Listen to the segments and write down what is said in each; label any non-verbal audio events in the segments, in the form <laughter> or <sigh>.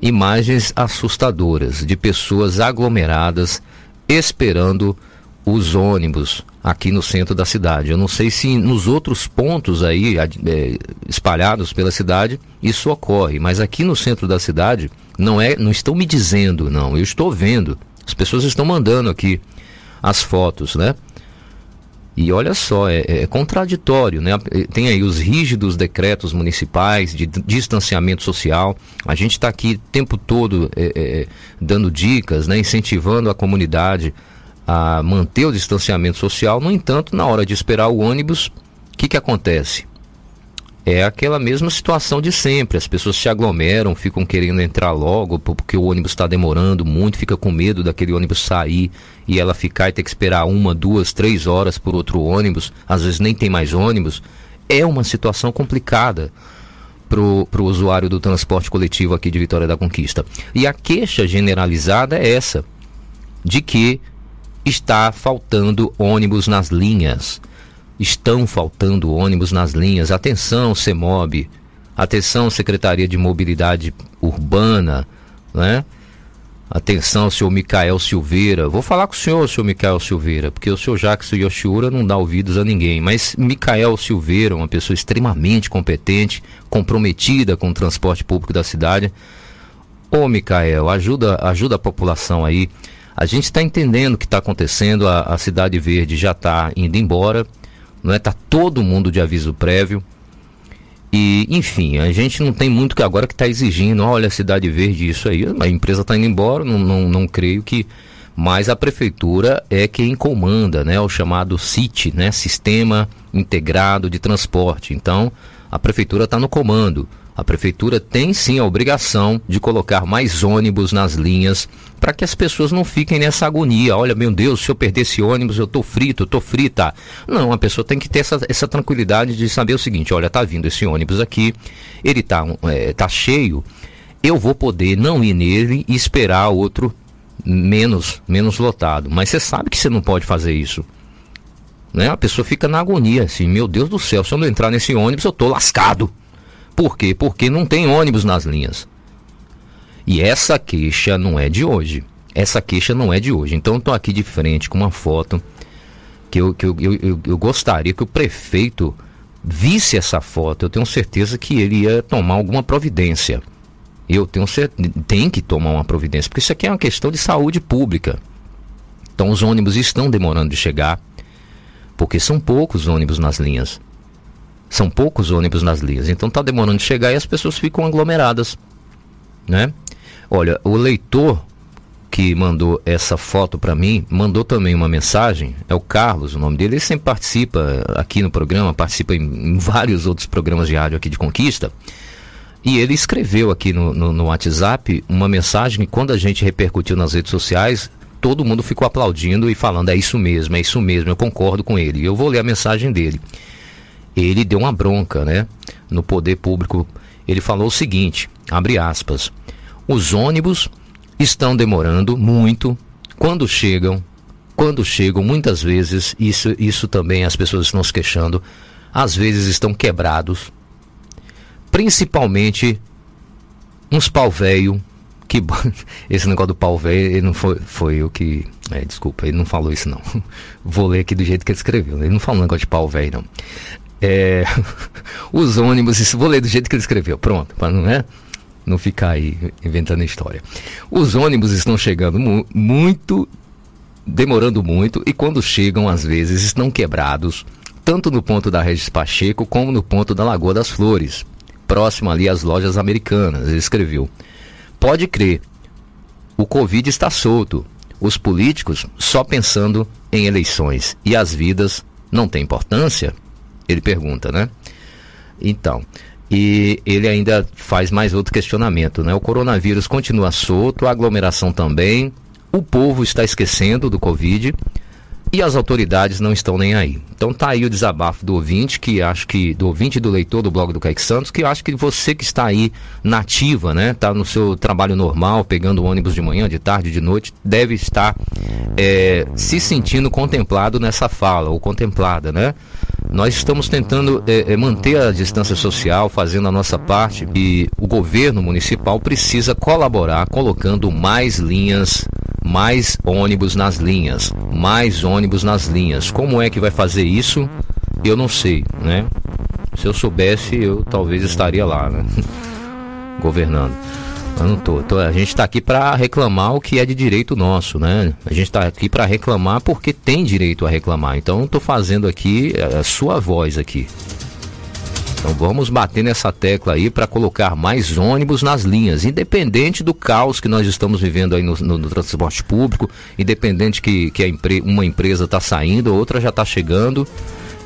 imagens assustadoras de pessoas aglomeradas esperando os ônibus aqui no centro da cidade. Eu não sei se nos outros pontos aí é, espalhados pela cidade isso ocorre, mas aqui no centro da cidade não é, não estão me dizendo, não. Eu estou vendo. As pessoas estão mandando aqui as fotos, né? E olha só, é, é, contraditório, né? Tem aí os rígidos decretos municipais de distanciamento social. A gente está aqui o tempo todo é, é, dando dicas, né? incentivando a comunidade a manter o distanciamento social. No entanto, na hora de esperar o ônibus, o que, que acontece? É aquela mesma situação de sempre. As pessoas se aglomeram, ficam querendo entrar logo porque o ônibus está demorando muito, fica com medo daquele ônibus sair e ela ficar e ter que esperar uma, duas, três horas por outro ônibus. Às vezes nem tem mais ônibus. É uma situação complicada para o usuário do transporte coletivo aqui de Vitória da Conquista. E a queixa generalizada é essa, de que está faltando ônibus nas linhas estão faltando ônibus nas linhas. Atenção, CEMOB. Atenção, Secretaria de Mobilidade Urbana, né? Atenção, senhor Micael Silveira. Vou falar com o senhor, senhor Micael Silveira, porque o senhor Jacques Yoshiura não dá ouvidos a ninguém. Mas Micael Silveira, uma pessoa extremamente competente, comprometida com o transporte público da cidade. Ô, Micael, ajuda, ajuda a população aí. A gente está entendendo o que está acontecendo, a, a Cidade Verde já está indo embora não é? Tá todo mundo de aviso prévio. E, enfim, a gente não tem muito que agora que está exigindo, olha, Cidade Verde, isso aí. A empresa está indo embora, não, não, não creio que. Mas a prefeitura é quem comanda, né? O chamado CIT, né? Sistema Integrado de Transporte. Então, a prefeitura está no comando. A prefeitura tem sim a obrigação de colocar mais ônibus nas linhas para que as pessoas não fiquem nessa agonia. Olha, meu Deus, se eu perder esse ônibus, eu tô frito, eu tô frita. Não, a pessoa tem que ter essa, essa tranquilidade de saber o seguinte: olha, tá vindo esse ônibus aqui, ele tá, é, tá cheio, eu vou poder não ir nele e esperar outro menos, menos lotado. Mas você sabe que você não pode fazer isso. Né? A pessoa fica na agonia, assim, meu Deus do céu, se eu não entrar nesse ônibus, eu tô lascado. Por quê? Porque não tem ônibus nas linhas. E essa queixa não é de hoje. Essa queixa não é de hoje. Então estou aqui de frente com uma foto que, eu, que eu, eu, eu, gostaria que o prefeito visse essa foto. Eu tenho certeza que ele ia tomar alguma providência. Eu tenho certeza, tem que tomar uma providência, porque isso aqui é uma questão de saúde pública. Então os ônibus estão demorando de chegar, porque são poucos ônibus nas linhas. São poucos ônibus nas linhas, então está demorando de chegar e as pessoas ficam aglomeradas, né? Olha, o leitor que mandou essa foto para mim mandou também uma mensagem. É o Carlos, o nome dele. Ele sempre participa aqui no programa, participa em, em vários outros programas de rádio aqui de Conquista. E ele escreveu aqui no, no, no WhatsApp uma mensagem que quando a gente repercutiu nas redes sociais, todo mundo ficou aplaudindo e falando: é isso mesmo, é isso mesmo, eu concordo com ele. Eu vou ler a mensagem dele ele deu uma bronca, né, no poder público. Ele falou o seguinte, abre aspas: "Os ônibus estão demorando muito quando chegam, quando chegam muitas vezes, isso isso também as pessoas estão se queixando, às vezes estão quebrados, principalmente uns pau velho que <laughs> esse negócio do pau velho, ele não foi, foi o que. É, desculpa, ele não falou isso não. <laughs> Vou ler aqui do jeito que ele escreveu. Ele não falou um negócio de pau velho, não. É, <laughs> os ônibus, vou ler do jeito que ele escreveu, pronto, para não, é, não ficar aí inventando história. Os ônibus estão chegando mu muito, demorando muito, e quando chegam, às vezes, estão quebrados, tanto no ponto da Regis Pacheco como no ponto da Lagoa das Flores, próximo ali às lojas americanas. Ele escreveu: Pode crer, o Covid está solto, os políticos só pensando em eleições e as vidas não têm importância? Ele pergunta, né? Então, e ele ainda faz mais outro questionamento, né? O coronavírus continua solto, a aglomeração também, o povo está esquecendo do Covid, e as autoridades não estão nem aí. Então tá aí o desabafo do ouvinte, que acho que do ouvinte e do leitor do blog do Caique Santos, que acho que você que está aí nativa, né, tá no seu trabalho normal, pegando ônibus de manhã, de tarde, de noite, deve estar é, se sentindo contemplado nessa fala ou contemplada, né? Nós estamos tentando é, é, manter a distância social, fazendo a nossa parte e o governo municipal precisa colaborar colocando mais linhas mais ônibus nas linhas, mais ônibus nas linhas. Como é que vai fazer isso? Eu não sei, né? Se eu soubesse, eu talvez estaria lá, né? <laughs> Governando. Eu não tô, tô a gente está aqui para reclamar o que é de direito nosso, né? A gente está aqui para reclamar porque tem direito a reclamar. Então, estou fazendo aqui a sua voz aqui. Então vamos bater nessa tecla aí para colocar mais ônibus nas linhas, independente do caos que nós estamos vivendo aí no, no, no transporte público, independente que, que empre, uma empresa está saindo, outra já está chegando.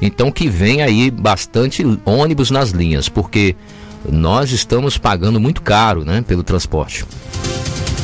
Então que vem aí bastante ônibus nas linhas, porque nós estamos pagando muito caro né, pelo transporte.